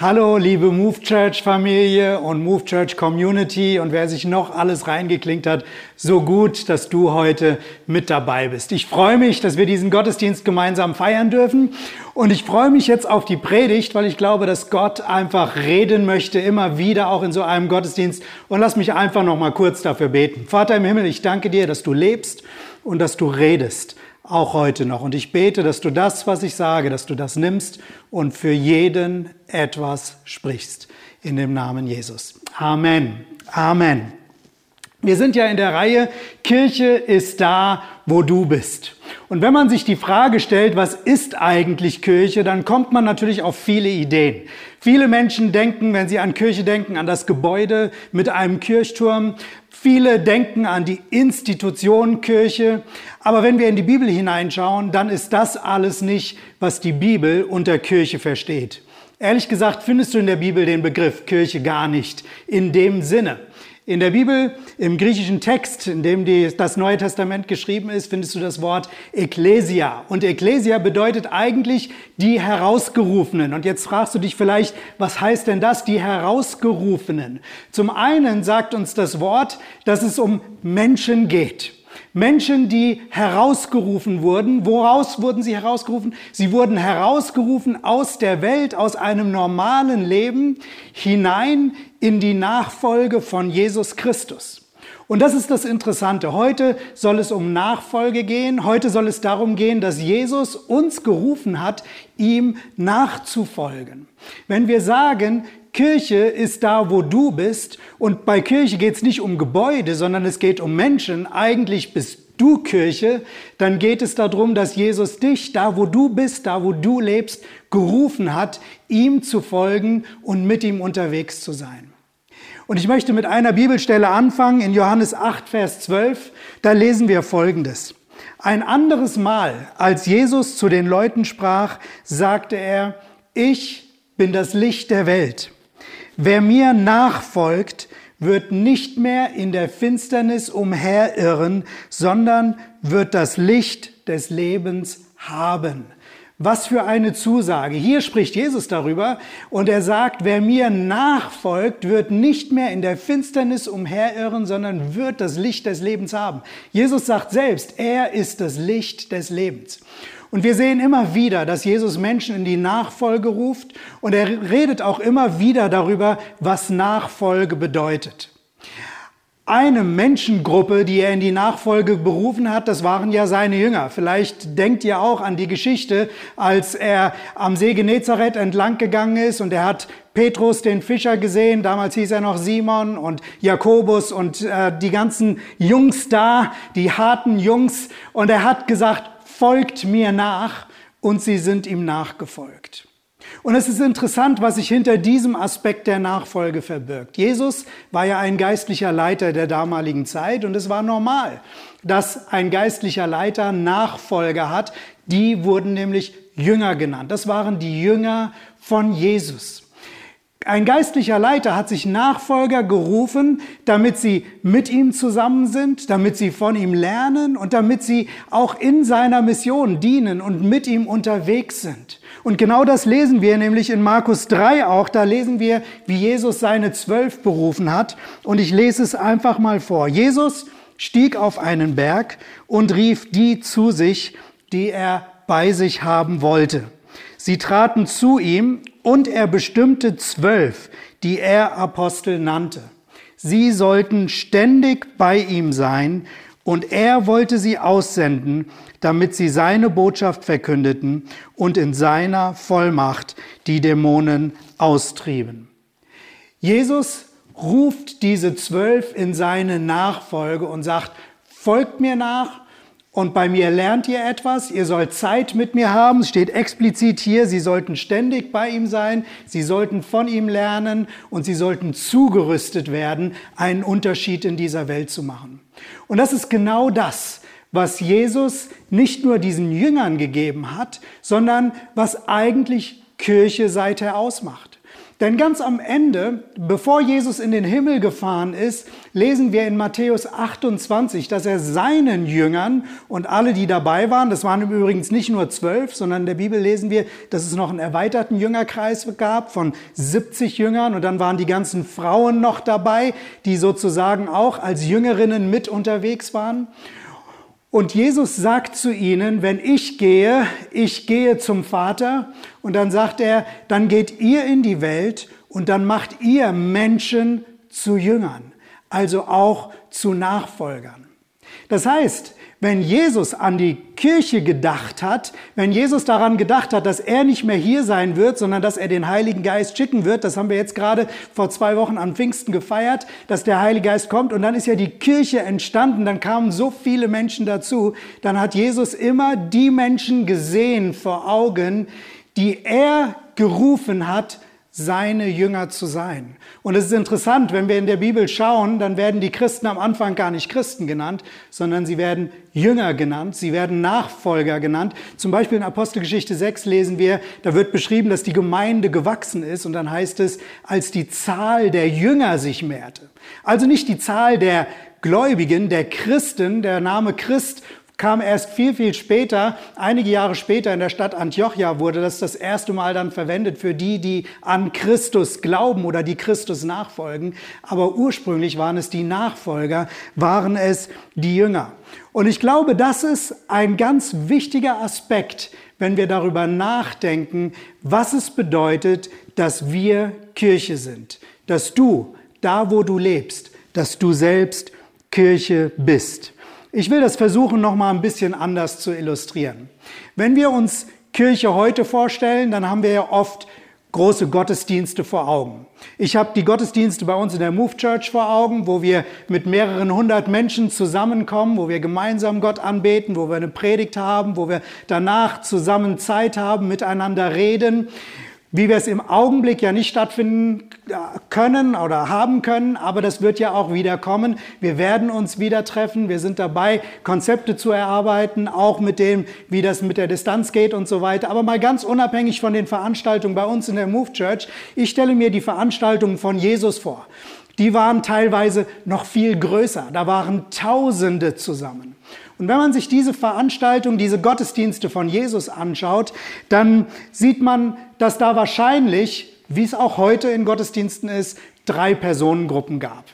Hallo, liebe Move Church Familie und Move Church Community und wer sich noch alles reingeklinkt hat, so gut, dass du heute mit dabei bist. Ich freue mich, dass wir diesen Gottesdienst gemeinsam feiern dürfen und ich freue mich jetzt auf die Predigt, weil ich glaube, dass Gott einfach reden möchte, immer wieder auch in so einem Gottesdienst und lass mich einfach noch mal kurz dafür beten. Vater im Himmel, ich danke dir, dass du lebst und dass du redest auch heute noch. Und ich bete, dass du das, was ich sage, dass du das nimmst und für jeden etwas sprichst. In dem Namen Jesus. Amen. Amen. Wir sind ja in der Reihe Kirche ist da, wo du bist. Und wenn man sich die Frage stellt, was ist eigentlich Kirche, dann kommt man natürlich auf viele Ideen. Viele Menschen denken, wenn sie an Kirche denken, an das Gebäude mit einem Kirchturm. Viele denken an die Institution Kirche. Aber wenn wir in die Bibel hineinschauen, dann ist das alles nicht, was die Bibel unter Kirche versteht. Ehrlich gesagt findest du in der Bibel den Begriff Kirche gar nicht in dem Sinne. In der Bibel, im griechischen Text, in dem die, das Neue Testament geschrieben ist, findest du das Wort Ekklesia. Und Ekklesia bedeutet eigentlich die Herausgerufenen. Und jetzt fragst du dich vielleicht, was heißt denn das, die Herausgerufenen? Zum einen sagt uns das Wort, dass es um Menschen geht. Menschen, die herausgerufen wurden. Woraus wurden sie herausgerufen? Sie wurden herausgerufen aus der Welt, aus einem normalen Leben hinein in die Nachfolge von Jesus Christus. Und das ist das Interessante. Heute soll es um Nachfolge gehen. Heute soll es darum gehen, dass Jesus uns gerufen hat, ihm nachzufolgen. Wenn wir sagen, Kirche ist da, wo du bist. Und bei Kirche geht es nicht um Gebäude, sondern es geht um Menschen. Eigentlich bist du Kirche. Dann geht es darum, dass Jesus dich, da wo du bist, da wo du lebst, gerufen hat, ihm zu folgen und mit ihm unterwegs zu sein. Und ich möchte mit einer Bibelstelle anfangen, in Johannes 8, Vers 12. Da lesen wir Folgendes. Ein anderes Mal, als Jesus zu den Leuten sprach, sagte er, ich bin das Licht der Welt. Wer mir nachfolgt, wird nicht mehr in der Finsternis umherirren, sondern wird das Licht des Lebens haben. Was für eine Zusage. Hier spricht Jesus darüber und er sagt, wer mir nachfolgt, wird nicht mehr in der Finsternis umherirren, sondern wird das Licht des Lebens haben. Jesus sagt selbst, er ist das Licht des Lebens. Und wir sehen immer wieder, dass Jesus Menschen in die Nachfolge ruft und er redet auch immer wieder darüber, was Nachfolge bedeutet. Eine Menschengruppe, die er in die Nachfolge berufen hat, das waren ja seine Jünger. Vielleicht denkt ihr auch an die Geschichte, als er am See Genezareth entlang gegangen ist und er hat Petrus, den Fischer, gesehen. Damals hieß er noch Simon und Jakobus und äh, die ganzen Jungs da, die harten Jungs. Und er hat gesagt, folgt mir nach und sie sind ihm nachgefolgt. Und es ist interessant, was sich hinter diesem Aspekt der Nachfolge verbirgt. Jesus war ja ein geistlicher Leiter der damaligen Zeit und es war normal, dass ein geistlicher Leiter Nachfolger hat. Die wurden nämlich Jünger genannt. Das waren die Jünger von Jesus. Ein geistlicher Leiter hat sich Nachfolger gerufen, damit sie mit ihm zusammen sind, damit sie von ihm lernen und damit sie auch in seiner Mission dienen und mit ihm unterwegs sind. Und genau das lesen wir nämlich in Markus 3 auch. Da lesen wir, wie Jesus seine Zwölf berufen hat. Und ich lese es einfach mal vor. Jesus stieg auf einen Berg und rief die zu sich, die er bei sich haben wollte. Sie traten zu ihm und er bestimmte zwölf, die er Apostel nannte. Sie sollten ständig bei ihm sein und er wollte sie aussenden, damit sie seine Botschaft verkündeten und in seiner Vollmacht die Dämonen austrieben. Jesus ruft diese zwölf in seine Nachfolge und sagt, folgt mir nach und bei mir lernt ihr etwas, ihr sollt Zeit mit mir haben, es steht explizit hier, sie sollten ständig bei ihm sein, sie sollten von ihm lernen und sie sollten zugerüstet werden, einen Unterschied in dieser Welt zu machen. Und das ist genau das, was Jesus nicht nur diesen Jüngern gegeben hat, sondern was eigentlich Kirche seither ausmacht. Denn ganz am Ende, bevor Jesus in den Himmel gefahren ist, lesen wir in Matthäus 28, dass er seinen Jüngern und alle, die dabei waren, das waren übrigens nicht nur zwölf, sondern in der Bibel lesen wir, dass es noch einen erweiterten Jüngerkreis gab von 70 Jüngern und dann waren die ganzen Frauen noch dabei, die sozusagen auch als Jüngerinnen mit unterwegs waren. Und Jesus sagt zu ihnen, wenn ich gehe, ich gehe zum Vater. Und dann sagt er, dann geht ihr in die Welt und dann macht ihr Menschen zu Jüngern, also auch zu Nachfolgern. Das heißt, wenn Jesus an die Kirche gedacht hat, wenn Jesus daran gedacht hat, dass er nicht mehr hier sein wird, sondern dass er den Heiligen Geist schicken wird, das haben wir jetzt gerade vor zwei Wochen am Pfingsten gefeiert, dass der Heilige Geist kommt und dann ist ja die Kirche entstanden, dann kamen so viele Menschen dazu, dann hat Jesus immer die Menschen gesehen vor Augen, die er gerufen hat, seine Jünger zu sein. Und es ist interessant, wenn wir in der Bibel schauen, dann werden die Christen am Anfang gar nicht Christen genannt, sondern sie werden Jünger genannt, sie werden Nachfolger genannt. Zum Beispiel in Apostelgeschichte 6 lesen wir, da wird beschrieben, dass die Gemeinde gewachsen ist und dann heißt es, als die Zahl der Jünger sich mehrte. Also nicht die Zahl der Gläubigen, der Christen, der Name Christ kam erst viel, viel später, einige Jahre später in der Stadt Antiochia wurde das das erste Mal dann verwendet für die, die an Christus glauben oder die Christus nachfolgen. Aber ursprünglich waren es die Nachfolger, waren es die Jünger. Und ich glaube, das ist ein ganz wichtiger Aspekt, wenn wir darüber nachdenken, was es bedeutet, dass wir Kirche sind. Dass du, da wo du lebst, dass du selbst Kirche bist. Ich will das versuchen, noch mal ein bisschen anders zu illustrieren. Wenn wir uns Kirche heute vorstellen, dann haben wir ja oft große Gottesdienste vor Augen. Ich habe die Gottesdienste bei uns in der Move Church vor Augen, wo wir mit mehreren hundert Menschen zusammenkommen, wo wir gemeinsam Gott anbeten, wo wir eine Predigt haben, wo wir danach zusammen Zeit haben, miteinander reden wie wir es im Augenblick ja nicht stattfinden können oder haben können, aber das wird ja auch wieder kommen. Wir werden uns wieder treffen. Wir sind dabei, Konzepte zu erarbeiten, auch mit dem, wie das mit der Distanz geht und so weiter. Aber mal ganz unabhängig von den Veranstaltungen bei uns in der Move Church, ich stelle mir die Veranstaltungen von Jesus vor. Die waren teilweise noch viel größer. Da waren Tausende zusammen. Und wenn man sich diese Veranstaltung, diese Gottesdienste von Jesus anschaut, dann sieht man, dass da wahrscheinlich, wie es auch heute in Gottesdiensten ist, drei Personengruppen gab.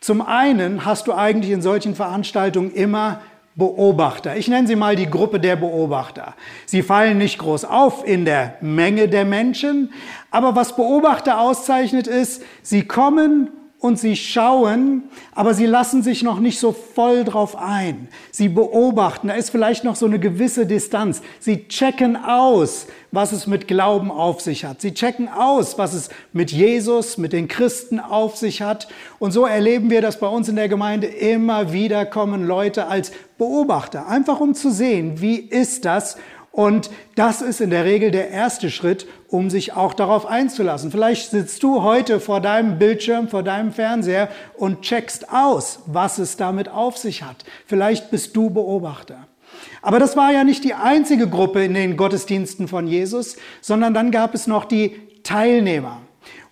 Zum einen hast du eigentlich in solchen Veranstaltungen immer Beobachter. Ich nenne sie mal die Gruppe der Beobachter. Sie fallen nicht groß auf in der Menge der Menschen, aber was Beobachter auszeichnet ist, sie kommen und sie schauen, aber sie lassen sich noch nicht so voll drauf ein. Sie beobachten, da ist vielleicht noch so eine gewisse Distanz. Sie checken aus, was es mit Glauben auf sich hat. Sie checken aus, was es mit Jesus, mit den Christen auf sich hat. Und so erleben wir das bei uns in der Gemeinde immer wieder kommen Leute als Beobachter, einfach um zu sehen, wie ist das und das ist in der Regel der erste Schritt, um sich auch darauf einzulassen. Vielleicht sitzt du heute vor deinem Bildschirm, vor deinem Fernseher und checkst aus, was es damit auf sich hat. Vielleicht bist du Beobachter. Aber das war ja nicht die einzige Gruppe in den Gottesdiensten von Jesus, sondern dann gab es noch die Teilnehmer.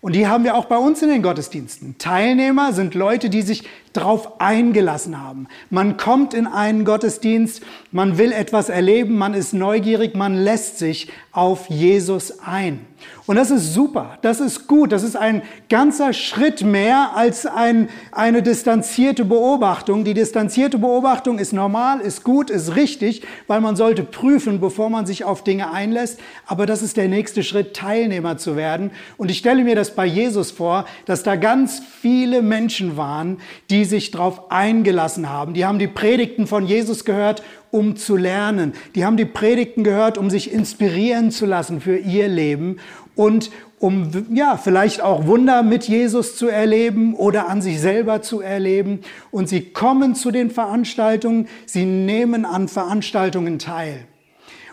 Und die haben wir auch bei uns in den Gottesdiensten. Teilnehmer sind Leute, die sich darauf eingelassen haben. Man kommt in einen Gottesdienst, man will etwas erleben, man ist neugierig, man lässt sich auf Jesus ein. Und das ist super, das ist gut, das ist ein ganzer Schritt mehr als ein, eine distanzierte Beobachtung. Die distanzierte Beobachtung ist normal, ist gut, ist richtig, weil man sollte prüfen, bevor man sich auf Dinge einlässt. Aber das ist der nächste Schritt, Teilnehmer zu werden. Und ich stelle mir das bei Jesus vor, dass da ganz viele Menschen waren, die die sich darauf eingelassen haben. Die haben die Predigten von Jesus gehört, um zu lernen. Die haben die Predigten gehört, um sich inspirieren zu lassen für ihr Leben und um ja, vielleicht auch Wunder mit Jesus zu erleben oder an sich selber zu erleben. Und sie kommen zu den Veranstaltungen, sie nehmen an Veranstaltungen teil.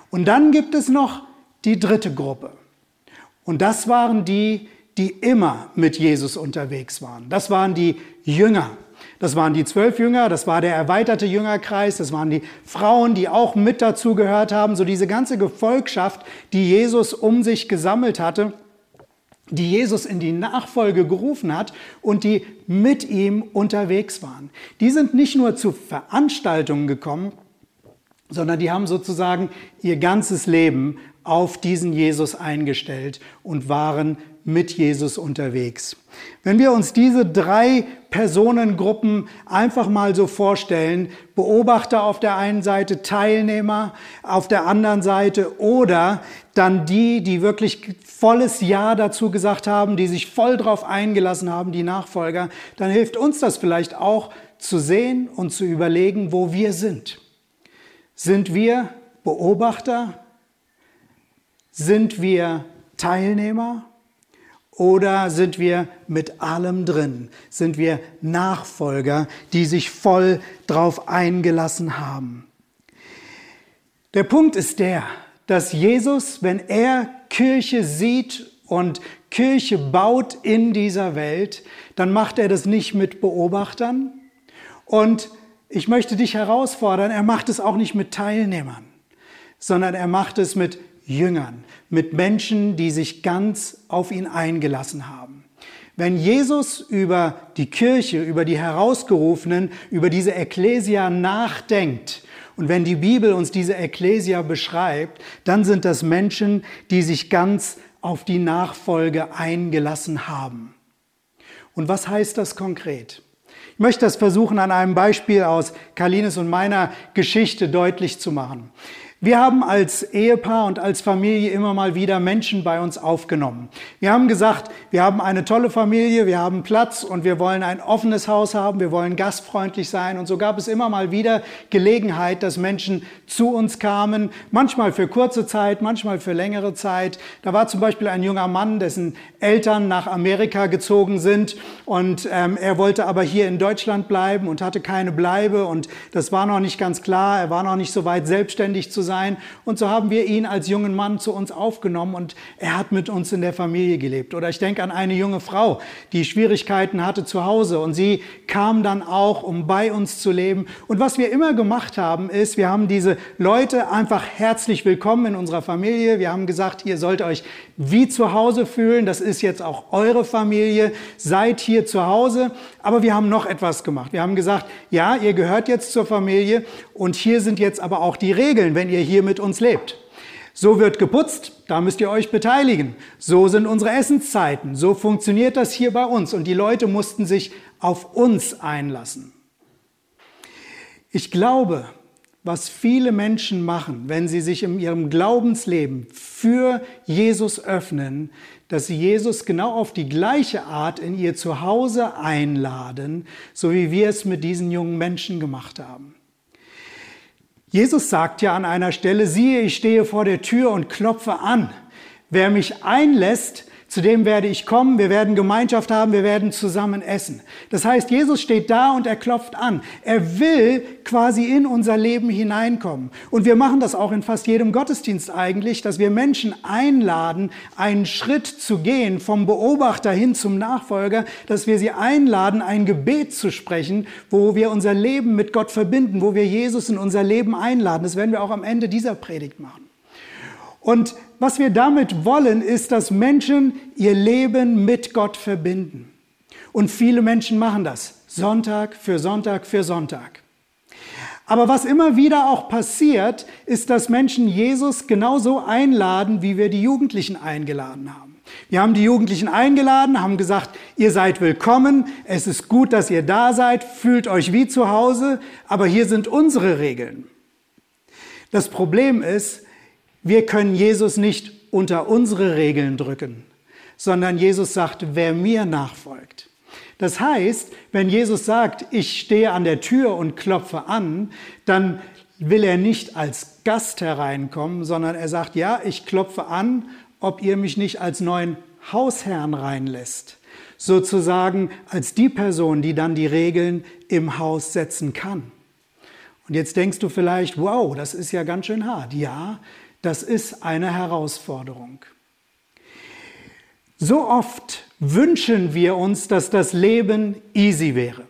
Und dann gibt es noch die dritte Gruppe. Und das waren die, die immer mit Jesus unterwegs waren. Das waren die Jünger. Das waren die zwölf Jünger, das war der erweiterte Jüngerkreis, das waren die Frauen, die auch mit dazu gehört haben, so diese ganze Gefolgschaft, die Jesus um sich gesammelt hatte. die Jesus in die Nachfolge gerufen hat und die mit ihm unterwegs waren. Die sind nicht nur zu Veranstaltungen gekommen, sondern die haben sozusagen ihr ganzes Leben auf diesen Jesus eingestellt und waren mit Jesus unterwegs. Wenn wir uns diese drei Personengruppen einfach mal so vorstellen, Beobachter auf der einen Seite, Teilnehmer auf der anderen Seite oder dann die, die wirklich volles Ja dazu gesagt haben, die sich voll drauf eingelassen haben, die Nachfolger, dann hilft uns das vielleicht auch zu sehen und zu überlegen, wo wir sind. Sind wir Beobachter? Sind wir Teilnehmer? Oder sind wir mit allem drin? Sind wir Nachfolger, die sich voll drauf eingelassen haben? Der Punkt ist der, dass Jesus, wenn er Kirche sieht und Kirche baut in dieser Welt, dann macht er das nicht mit Beobachtern. Und ich möchte dich herausfordern, er macht es auch nicht mit Teilnehmern, sondern er macht es mit Jüngern, mit Menschen, die sich ganz auf ihn eingelassen haben. Wenn Jesus über die Kirche, über die Herausgerufenen, über diese Ekklesia nachdenkt, und wenn die Bibel uns diese Ekklesia beschreibt, dann sind das Menschen, die sich ganz auf die Nachfolge eingelassen haben. Und was heißt das konkret? Ich möchte das versuchen, an einem Beispiel aus Kalines und meiner Geschichte deutlich zu machen. Wir haben als Ehepaar und als Familie immer mal wieder Menschen bei uns aufgenommen. Wir haben gesagt, wir haben eine tolle Familie, wir haben Platz und wir wollen ein offenes Haus haben, wir wollen gastfreundlich sein. Und so gab es immer mal wieder Gelegenheit, dass Menschen zu uns kamen, manchmal für kurze Zeit, manchmal für längere Zeit. Da war zum Beispiel ein junger Mann, dessen Eltern nach Amerika gezogen sind und ähm, er wollte aber hier in Deutschland bleiben und hatte keine Bleibe und das war noch nicht ganz klar. Er war noch nicht so weit selbstständig zu sein sein. Und so haben wir ihn als jungen Mann zu uns aufgenommen und er hat mit uns in der Familie gelebt. Oder ich denke an eine junge Frau, die Schwierigkeiten hatte zu Hause und sie kam dann auch, um bei uns zu leben. Und was wir immer gemacht haben, ist, wir haben diese Leute einfach herzlich willkommen in unserer Familie. Wir haben gesagt, ihr sollt euch wie zu Hause fühlen. Das ist jetzt auch eure Familie. Seid hier zu Hause. Aber wir haben noch etwas gemacht. Wir haben gesagt, ja, ihr gehört jetzt zur Familie und hier sind jetzt aber auch die Regeln, wenn ihr hier mit uns lebt. So wird geputzt, da müsst ihr euch beteiligen. So sind unsere Essenszeiten. So funktioniert das hier bei uns. Und die Leute mussten sich auf uns einlassen. Ich glaube, was viele Menschen machen, wenn sie sich in ihrem Glaubensleben für Jesus öffnen, dass sie Jesus genau auf die gleiche Art in ihr Zuhause einladen, so wie wir es mit diesen jungen Menschen gemacht haben. Jesus sagt ja an einer Stelle, siehe, ich stehe vor der Tür und klopfe an. Wer mich einlässt, zu dem werde ich kommen, wir werden Gemeinschaft haben, wir werden zusammen essen. Das heißt, Jesus steht da und er klopft an. Er will quasi in unser Leben hineinkommen. Und wir machen das auch in fast jedem Gottesdienst eigentlich, dass wir Menschen einladen, einen Schritt zu gehen vom Beobachter hin zum Nachfolger, dass wir sie einladen, ein Gebet zu sprechen, wo wir unser Leben mit Gott verbinden, wo wir Jesus in unser Leben einladen. Das werden wir auch am Ende dieser Predigt machen. Und was wir damit wollen, ist, dass Menschen ihr Leben mit Gott verbinden. Und viele Menschen machen das, Sonntag für Sonntag für Sonntag. Aber was immer wieder auch passiert, ist, dass Menschen Jesus genauso einladen, wie wir die Jugendlichen eingeladen haben. Wir haben die Jugendlichen eingeladen, haben gesagt, ihr seid willkommen, es ist gut, dass ihr da seid, fühlt euch wie zu Hause, aber hier sind unsere Regeln. Das Problem ist, wir können Jesus nicht unter unsere Regeln drücken, sondern Jesus sagt, wer mir nachfolgt. Das heißt, wenn Jesus sagt, ich stehe an der Tür und klopfe an, dann will er nicht als Gast hereinkommen, sondern er sagt, ja, ich klopfe an, ob ihr mich nicht als neuen Hausherrn reinlässt. Sozusagen als die Person, die dann die Regeln im Haus setzen kann. Und jetzt denkst du vielleicht, wow, das ist ja ganz schön hart. Ja, das ist eine Herausforderung. So oft wünschen wir uns, dass das Leben easy wäre.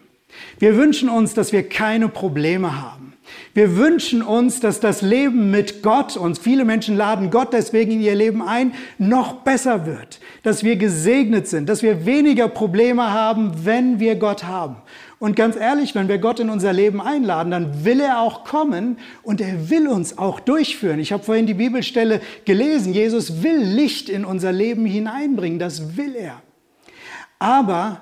Wir wünschen uns, dass wir keine Probleme haben. Wir wünschen uns, dass das Leben mit Gott, und viele Menschen laden Gott deswegen in ihr Leben ein, noch besser wird. Dass wir gesegnet sind, dass wir weniger Probleme haben, wenn wir Gott haben. Und ganz ehrlich, wenn wir Gott in unser Leben einladen, dann will er auch kommen und er will uns auch durchführen. Ich habe vorhin die Bibelstelle gelesen. Jesus will Licht in unser Leben hineinbringen. Das will er. Aber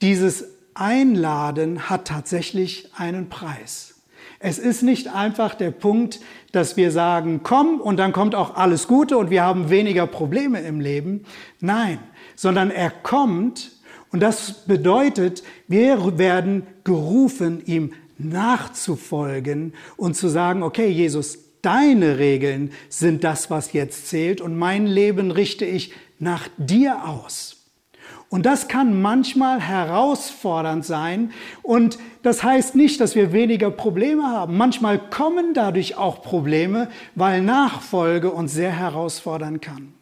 dieses Einladen hat tatsächlich einen Preis. Es ist nicht einfach der Punkt, dass wir sagen, komm und dann kommt auch alles Gute und wir haben weniger Probleme im Leben. Nein, sondern er kommt und das bedeutet, wir werden gerufen, ihm nachzufolgen und zu sagen, okay, Jesus, deine Regeln sind das, was jetzt zählt und mein Leben richte ich nach dir aus. Und das kann manchmal herausfordernd sein. Und das heißt nicht, dass wir weniger Probleme haben. Manchmal kommen dadurch auch Probleme, weil Nachfolge uns sehr herausfordern kann.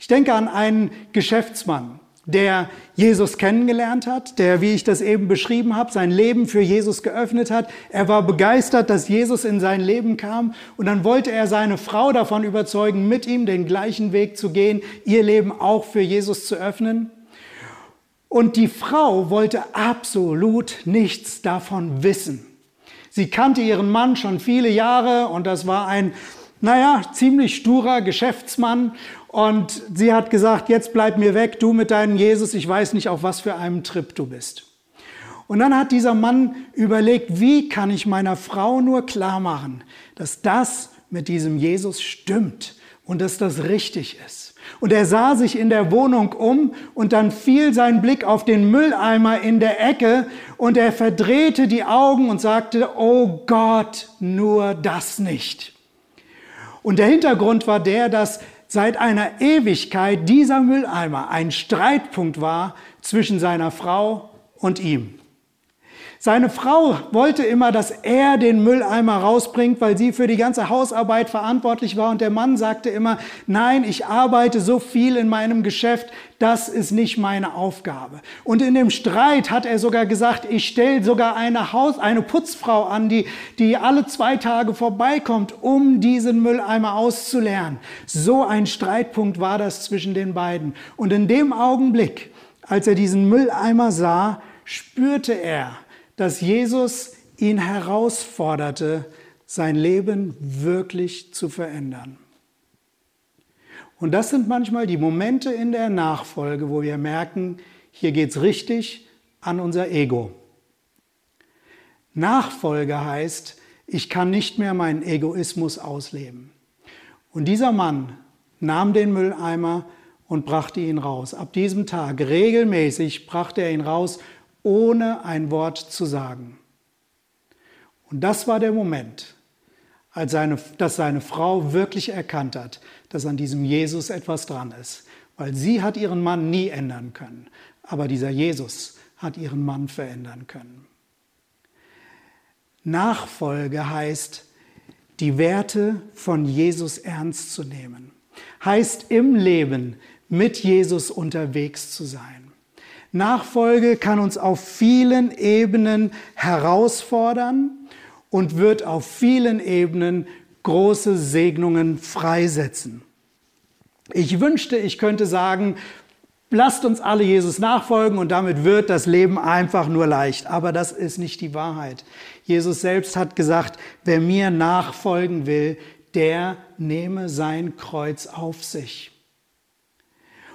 Ich denke an einen Geschäftsmann, der Jesus kennengelernt hat, der, wie ich das eben beschrieben habe, sein Leben für Jesus geöffnet hat. Er war begeistert, dass Jesus in sein Leben kam und dann wollte er seine Frau davon überzeugen, mit ihm den gleichen Weg zu gehen, ihr Leben auch für Jesus zu öffnen. Und die Frau wollte absolut nichts davon wissen. Sie kannte ihren Mann schon viele Jahre und das war ein, naja, ziemlich sturer Geschäftsmann und sie hat gesagt, jetzt bleib mir weg, du mit deinem Jesus, ich weiß nicht, auf was für einem Trip du bist. Und dann hat dieser Mann überlegt, wie kann ich meiner Frau nur klar machen, dass das mit diesem Jesus stimmt und dass das richtig ist. Und er sah sich in der Wohnung um und dann fiel sein Blick auf den Mülleimer in der Ecke und er verdrehte die Augen und sagte, oh Gott, nur das nicht. Und der Hintergrund war der, dass seit einer Ewigkeit dieser Mülleimer ein Streitpunkt war zwischen seiner Frau und ihm. Seine Frau wollte immer, dass er den Mülleimer rausbringt, weil sie für die ganze Hausarbeit verantwortlich war. Und der Mann sagte immer, nein, ich arbeite so viel in meinem Geschäft, das ist nicht meine Aufgabe. Und in dem Streit hat er sogar gesagt, ich stelle sogar eine Haus, eine Putzfrau an, die, die alle zwei Tage vorbeikommt, um diesen Mülleimer auszulernen. So ein Streitpunkt war das zwischen den beiden. Und in dem Augenblick, als er diesen Mülleimer sah, spürte er, dass Jesus ihn herausforderte, sein Leben wirklich zu verändern. Und das sind manchmal die Momente in der Nachfolge, wo wir merken, hier geht es richtig an unser Ego. Nachfolge heißt, ich kann nicht mehr meinen Egoismus ausleben. Und dieser Mann nahm den Mülleimer und brachte ihn raus. Ab diesem Tag regelmäßig brachte er ihn raus ohne ein Wort zu sagen. Und das war der Moment, als seine, dass seine Frau wirklich erkannt hat, dass an diesem Jesus etwas dran ist. Weil sie hat ihren Mann nie ändern können, aber dieser Jesus hat ihren Mann verändern können. Nachfolge heißt, die Werte von Jesus ernst zu nehmen. Heißt im Leben mit Jesus unterwegs zu sein. Nachfolge kann uns auf vielen Ebenen herausfordern und wird auf vielen Ebenen große Segnungen freisetzen. Ich wünschte, ich könnte sagen, lasst uns alle Jesus nachfolgen und damit wird das Leben einfach nur leicht. Aber das ist nicht die Wahrheit. Jesus selbst hat gesagt, wer mir nachfolgen will, der nehme sein Kreuz auf sich.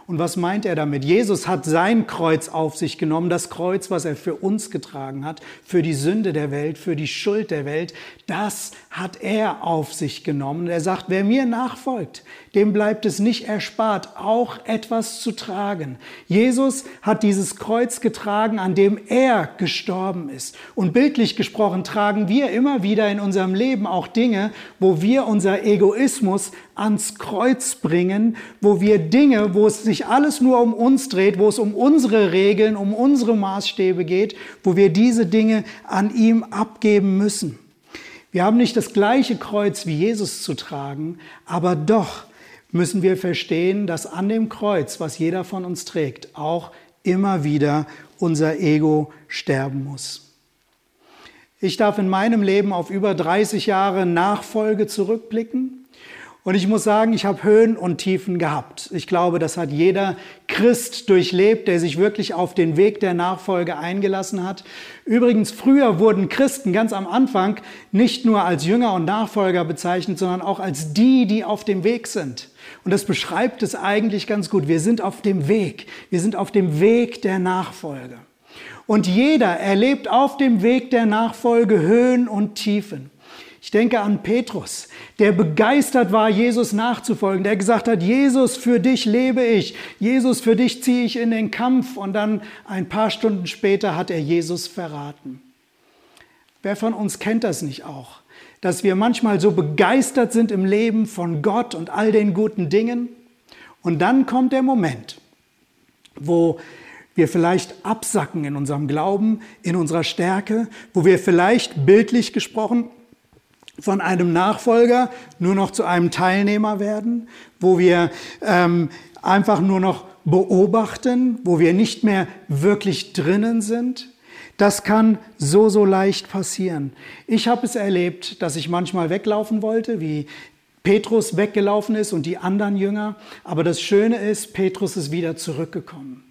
Und was meint er damit? Jesus hat sein Kreuz auf sich genommen, das Kreuz, was er für uns getragen hat, für die Sünde der Welt, für die Schuld der Welt. Das hat er auf sich genommen. Er sagt, wer mir nachfolgt, dem bleibt es nicht erspart, auch etwas zu tragen. Jesus hat dieses Kreuz getragen, an dem er gestorben ist. Und bildlich gesprochen tragen wir immer wieder in unserem Leben auch Dinge, wo wir unser Egoismus ans Kreuz bringen, wo wir Dinge, wo es sich alles nur um uns dreht, wo es um unsere Regeln, um unsere Maßstäbe geht, wo wir diese Dinge an ihm abgeben müssen. Wir haben nicht das gleiche Kreuz wie Jesus zu tragen, aber doch müssen wir verstehen, dass an dem Kreuz, was jeder von uns trägt, auch immer wieder unser Ego sterben muss. Ich darf in meinem Leben auf über 30 Jahre Nachfolge zurückblicken. Und ich muss sagen, ich habe Höhen und Tiefen gehabt. Ich glaube, das hat jeder Christ durchlebt, der sich wirklich auf den Weg der Nachfolge eingelassen hat. Übrigens, früher wurden Christen ganz am Anfang nicht nur als Jünger und Nachfolger bezeichnet, sondern auch als die, die auf dem Weg sind. Und das beschreibt es eigentlich ganz gut. Wir sind auf dem Weg. Wir sind auf dem Weg der Nachfolge. Und jeder erlebt auf dem Weg der Nachfolge Höhen und Tiefen. Ich denke an Petrus, der begeistert war, Jesus nachzufolgen, der gesagt hat, Jesus, für dich lebe ich, Jesus, für dich ziehe ich in den Kampf und dann ein paar Stunden später hat er Jesus verraten. Wer von uns kennt das nicht auch? Dass wir manchmal so begeistert sind im Leben von Gott und all den guten Dingen und dann kommt der Moment, wo wir vielleicht absacken in unserem Glauben, in unserer Stärke, wo wir vielleicht bildlich gesprochen von einem Nachfolger nur noch zu einem Teilnehmer werden, wo wir ähm, einfach nur noch beobachten, wo wir nicht mehr wirklich drinnen sind. Das kann so, so leicht passieren. Ich habe es erlebt, dass ich manchmal weglaufen wollte, wie Petrus weggelaufen ist und die anderen Jünger. Aber das Schöne ist, Petrus ist wieder zurückgekommen.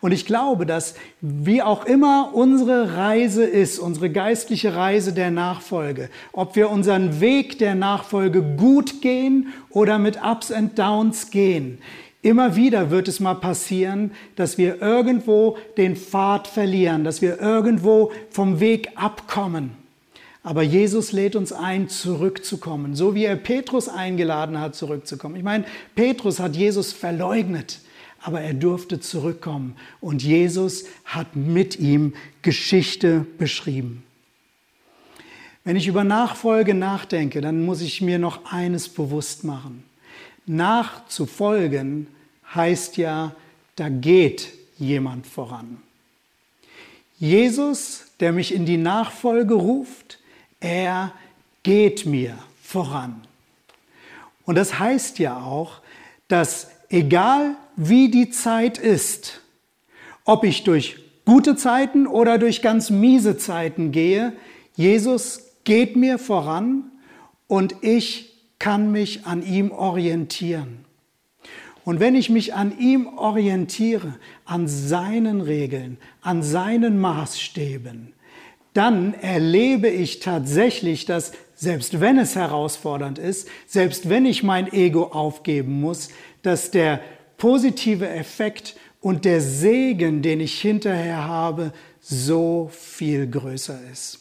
Und ich glaube, dass wie auch immer unsere Reise ist, unsere geistliche Reise der Nachfolge, ob wir unseren Weg der Nachfolge gut gehen oder mit Ups and Downs gehen, immer wieder wird es mal passieren, dass wir irgendwo den Pfad verlieren, dass wir irgendwo vom Weg abkommen. Aber Jesus lädt uns ein, zurückzukommen, so wie er Petrus eingeladen hat, zurückzukommen. Ich meine, Petrus hat Jesus verleugnet aber er durfte zurückkommen und Jesus hat mit ihm Geschichte beschrieben. Wenn ich über Nachfolge nachdenke, dann muss ich mir noch eines bewusst machen. Nachzufolgen heißt ja, da geht jemand voran. Jesus, der mich in die Nachfolge ruft, er geht mir voran. Und das heißt ja auch, dass egal wie die Zeit ist, ob ich durch gute Zeiten oder durch ganz miese Zeiten gehe, Jesus geht mir voran und ich kann mich an ihm orientieren. Und wenn ich mich an ihm orientiere, an seinen Regeln, an seinen Maßstäben, dann erlebe ich tatsächlich, dass selbst wenn es herausfordernd ist, selbst wenn ich mein Ego aufgeben muss, dass der positive Effekt und der Segen, den ich hinterher habe, so viel größer ist.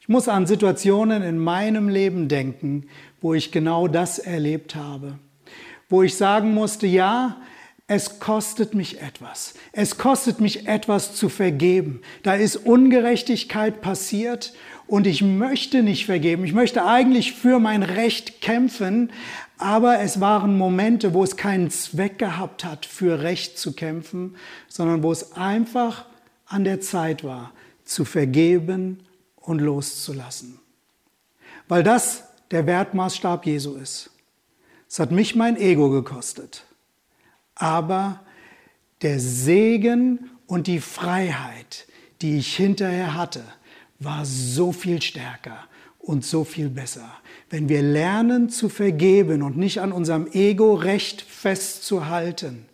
Ich muss an Situationen in meinem Leben denken, wo ich genau das erlebt habe, wo ich sagen musste, ja, es kostet mich etwas. Es kostet mich etwas zu vergeben. Da ist Ungerechtigkeit passiert und ich möchte nicht vergeben. Ich möchte eigentlich für mein Recht kämpfen, aber es waren Momente, wo es keinen Zweck gehabt hat, für Recht zu kämpfen, sondern wo es einfach an der Zeit war, zu vergeben und loszulassen. Weil das der Wertmaßstab Jesu ist. Es hat mich mein Ego gekostet. Aber der Segen und die Freiheit, die ich hinterher hatte, war so viel stärker und so viel besser. Wenn wir lernen zu vergeben und nicht an unserem Ego-Recht festzuhalten,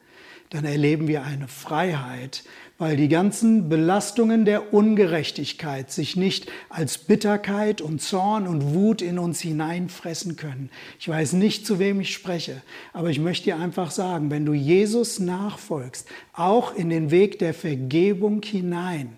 dann erleben wir eine Freiheit, weil die ganzen Belastungen der Ungerechtigkeit sich nicht als Bitterkeit und Zorn und Wut in uns hineinfressen können. Ich weiß nicht, zu wem ich spreche, aber ich möchte dir einfach sagen, wenn du Jesus nachfolgst, auch in den Weg der Vergebung hinein,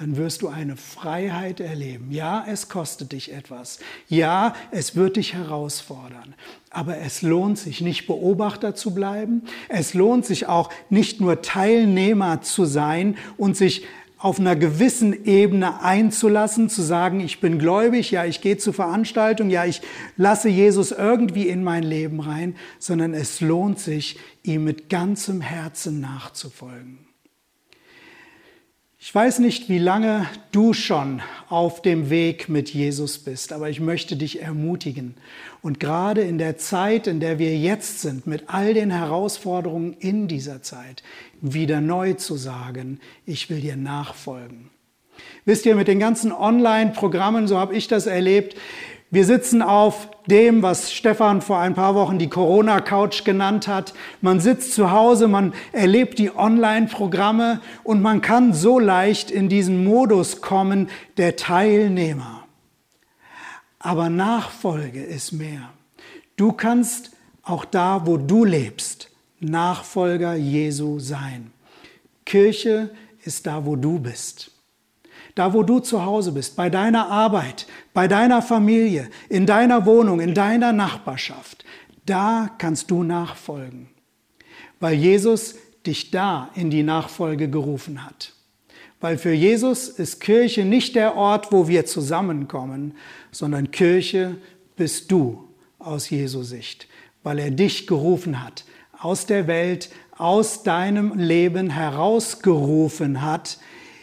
dann wirst du eine Freiheit erleben. Ja, es kostet dich etwas. Ja, es wird dich herausfordern. Aber es lohnt sich, nicht Beobachter zu bleiben. Es lohnt sich auch, nicht nur Teilnehmer zu sein und sich auf einer gewissen Ebene einzulassen, zu sagen, ich bin gläubig, ja, ich gehe zur Veranstaltung, ja, ich lasse Jesus irgendwie in mein Leben rein, sondern es lohnt sich, ihm mit ganzem Herzen nachzufolgen. Ich weiß nicht, wie lange du schon auf dem Weg mit Jesus bist, aber ich möchte dich ermutigen. Und gerade in der Zeit, in der wir jetzt sind, mit all den Herausforderungen in dieser Zeit, wieder neu zu sagen, ich will dir nachfolgen. Wisst ihr, mit den ganzen Online-Programmen, so habe ich das erlebt, wir sitzen auf dem, was Stefan vor ein paar Wochen die Corona-Couch genannt hat. Man sitzt zu Hause, man erlebt die Online-Programme und man kann so leicht in diesen Modus kommen der Teilnehmer. Aber Nachfolge ist mehr. Du kannst auch da, wo du lebst, Nachfolger Jesu sein. Kirche ist da, wo du bist da wo du zu Hause bist, bei deiner Arbeit, bei deiner Familie, in deiner Wohnung, in deiner Nachbarschaft, da kannst du nachfolgen, weil Jesus dich da in die Nachfolge gerufen hat. Weil für Jesus ist Kirche nicht der Ort, wo wir zusammenkommen, sondern Kirche bist du aus Jesu Sicht, weil er dich gerufen hat, aus der Welt, aus deinem Leben herausgerufen hat,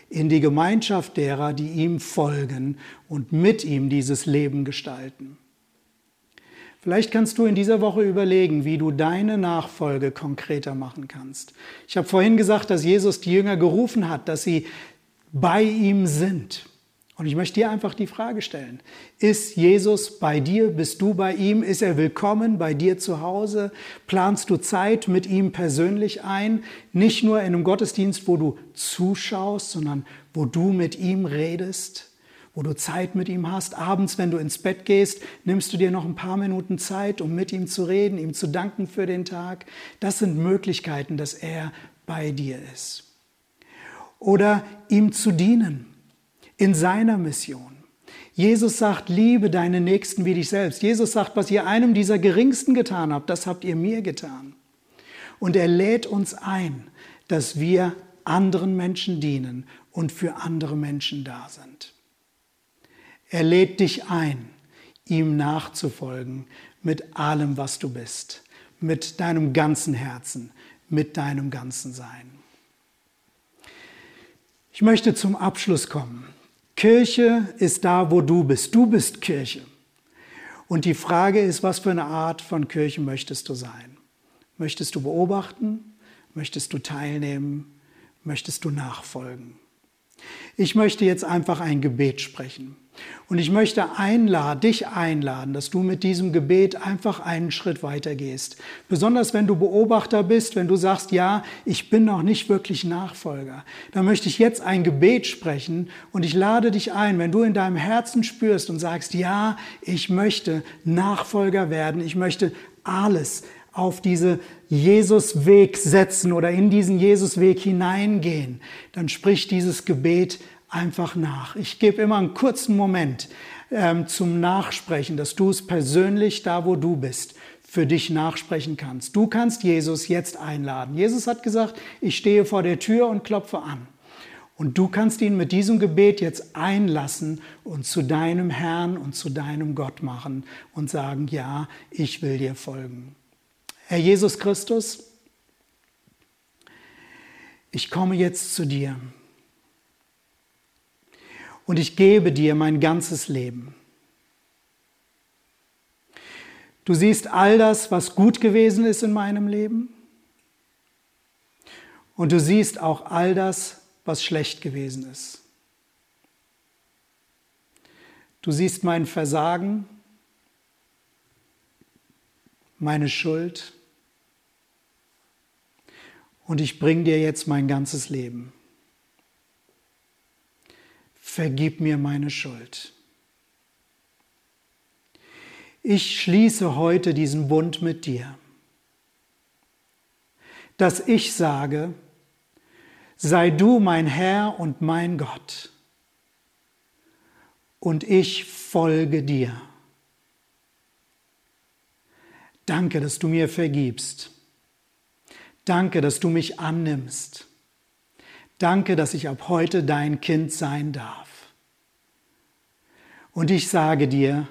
in die Gemeinschaft derer, die ihm folgen und mit ihm dieses Leben gestalten. Vielleicht kannst du in dieser Woche überlegen, wie du deine Nachfolge konkreter machen kannst. Ich habe vorhin gesagt, dass Jesus die Jünger gerufen hat, dass sie bei ihm sind. Und ich möchte dir einfach die Frage stellen, ist Jesus bei dir? Bist du bei ihm? Ist er willkommen bei dir zu Hause? Planst du Zeit mit ihm persönlich ein? Nicht nur in einem Gottesdienst, wo du zuschaust, sondern wo du mit ihm redest, wo du Zeit mit ihm hast. Abends, wenn du ins Bett gehst, nimmst du dir noch ein paar Minuten Zeit, um mit ihm zu reden, ihm zu danken für den Tag. Das sind Möglichkeiten, dass er bei dir ist. Oder ihm zu dienen in seiner Mission. Jesus sagt, liebe deine Nächsten wie dich selbst. Jesus sagt, was ihr einem dieser Geringsten getan habt, das habt ihr mir getan. Und er lädt uns ein, dass wir anderen Menschen dienen und für andere Menschen da sind. Er lädt dich ein, ihm nachzufolgen mit allem, was du bist, mit deinem ganzen Herzen, mit deinem ganzen Sein. Ich möchte zum Abschluss kommen. Kirche ist da, wo du bist. Du bist Kirche. Und die Frage ist, was für eine Art von Kirche möchtest du sein? Möchtest du beobachten? Möchtest du teilnehmen? Möchtest du nachfolgen? Ich möchte jetzt einfach ein Gebet sprechen. Und ich möchte einladen, dich einladen, dass du mit diesem Gebet einfach einen Schritt weiter gehst. Besonders wenn du Beobachter bist, wenn du sagst, ja, ich bin noch nicht wirklich Nachfolger. Dann möchte ich jetzt ein Gebet sprechen und ich lade dich ein, wenn du in deinem Herzen spürst und sagst, ja, ich möchte Nachfolger werden, ich möchte alles auf diese Jesusweg setzen oder in diesen Jesusweg hineingehen, dann sprich dieses Gebet einfach nach. Ich gebe immer einen kurzen Moment ähm, zum Nachsprechen, dass du es persönlich da, wo du bist, für dich nachsprechen kannst. Du kannst Jesus jetzt einladen. Jesus hat gesagt, ich stehe vor der Tür und klopfe an. Und du kannst ihn mit diesem Gebet jetzt einlassen und zu deinem Herrn und zu deinem Gott machen und sagen, ja, ich will dir folgen. Herr Jesus Christus, ich komme jetzt zu dir und ich gebe dir mein ganzes Leben. Du siehst all das, was gut gewesen ist in meinem Leben und du siehst auch all das, was schlecht gewesen ist. Du siehst mein Versagen, meine Schuld und ich bringe dir jetzt mein ganzes Leben vergib mir meine Schuld. Ich schließe heute diesen Bund mit dir, dass ich sage, sei du mein Herr und mein Gott und ich folge dir. Danke, dass du mir vergibst. Danke, dass du mich annimmst. Danke, dass ich ab heute dein Kind sein darf. Und ich sage dir,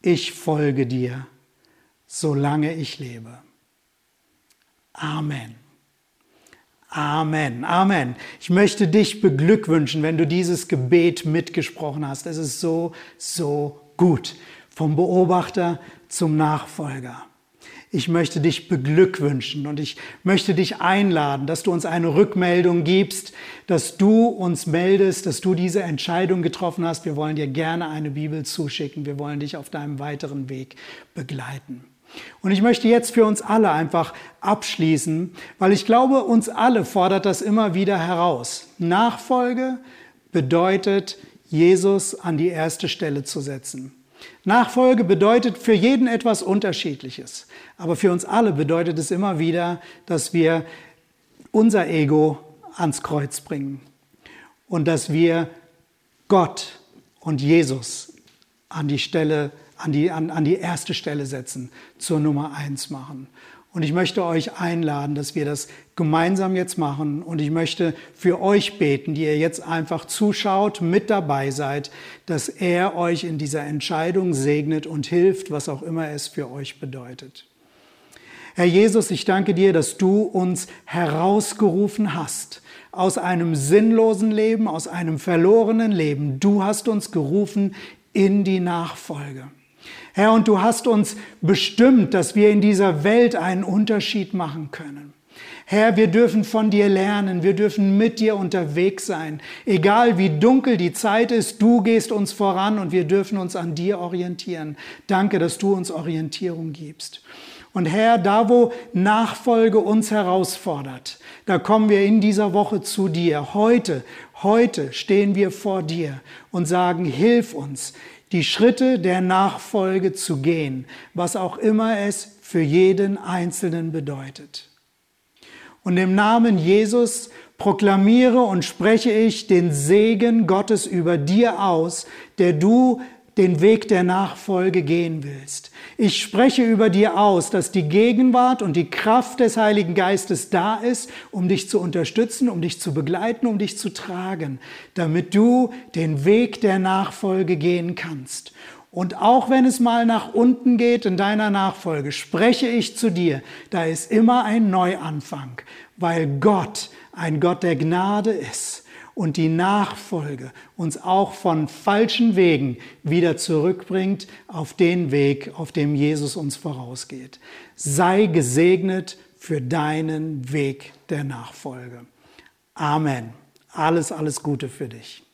ich folge dir, solange ich lebe. Amen. Amen. Amen. Ich möchte dich beglückwünschen, wenn du dieses Gebet mitgesprochen hast. Es ist so, so gut. Vom Beobachter zum Nachfolger. Ich möchte dich beglückwünschen und ich möchte dich einladen, dass du uns eine Rückmeldung gibst, dass du uns meldest, dass du diese Entscheidung getroffen hast. Wir wollen dir gerne eine Bibel zuschicken. Wir wollen dich auf deinem weiteren Weg begleiten. Und ich möchte jetzt für uns alle einfach abschließen, weil ich glaube, uns alle fordert das immer wieder heraus. Nachfolge bedeutet, Jesus an die erste Stelle zu setzen. Nachfolge bedeutet für jeden etwas Unterschiedliches. Aber für uns alle bedeutet es immer wieder, dass wir unser Ego ans Kreuz bringen und dass wir Gott und Jesus an die Stelle, an die, an, an die erste Stelle setzen, zur Nummer eins machen. Und ich möchte euch einladen, dass wir das gemeinsam jetzt machen. Und ich möchte für euch beten, die ihr jetzt einfach zuschaut, mit dabei seid, dass er euch in dieser Entscheidung segnet und hilft, was auch immer es für euch bedeutet. Herr Jesus, ich danke dir, dass du uns herausgerufen hast aus einem sinnlosen Leben, aus einem verlorenen Leben. Du hast uns gerufen in die Nachfolge. Herr, und du hast uns bestimmt, dass wir in dieser Welt einen Unterschied machen können. Herr, wir dürfen von dir lernen, wir dürfen mit dir unterwegs sein. Egal wie dunkel die Zeit ist, du gehst uns voran und wir dürfen uns an dir orientieren. Danke, dass du uns Orientierung gibst. Und Herr, da wo Nachfolge uns herausfordert, da kommen wir in dieser Woche zu dir. Heute, heute stehen wir vor dir und sagen, hilf uns, die Schritte der Nachfolge zu gehen, was auch immer es für jeden Einzelnen bedeutet. Und im Namen Jesus proklamiere und spreche ich den Segen Gottes über dir aus, der du den Weg der Nachfolge gehen willst. Ich spreche über dir aus, dass die Gegenwart und die Kraft des Heiligen Geistes da ist, um dich zu unterstützen, um dich zu begleiten, um dich zu tragen, damit du den Weg der Nachfolge gehen kannst. Und auch wenn es mal nach unten geht in deiner Nachfolge, spreche ich zu dir, da ist immer ein Neuanfang, weil Gott ein Gott der Gnade ist und die Nachfolge uns auch von falschen Wegen wieder zurückbringt auf den Weg, auf dem Jesus uns vorausgeht. Sei gesegnet für deinen Weg der Nachfolge. Amen. Alles, alles Gute für dich.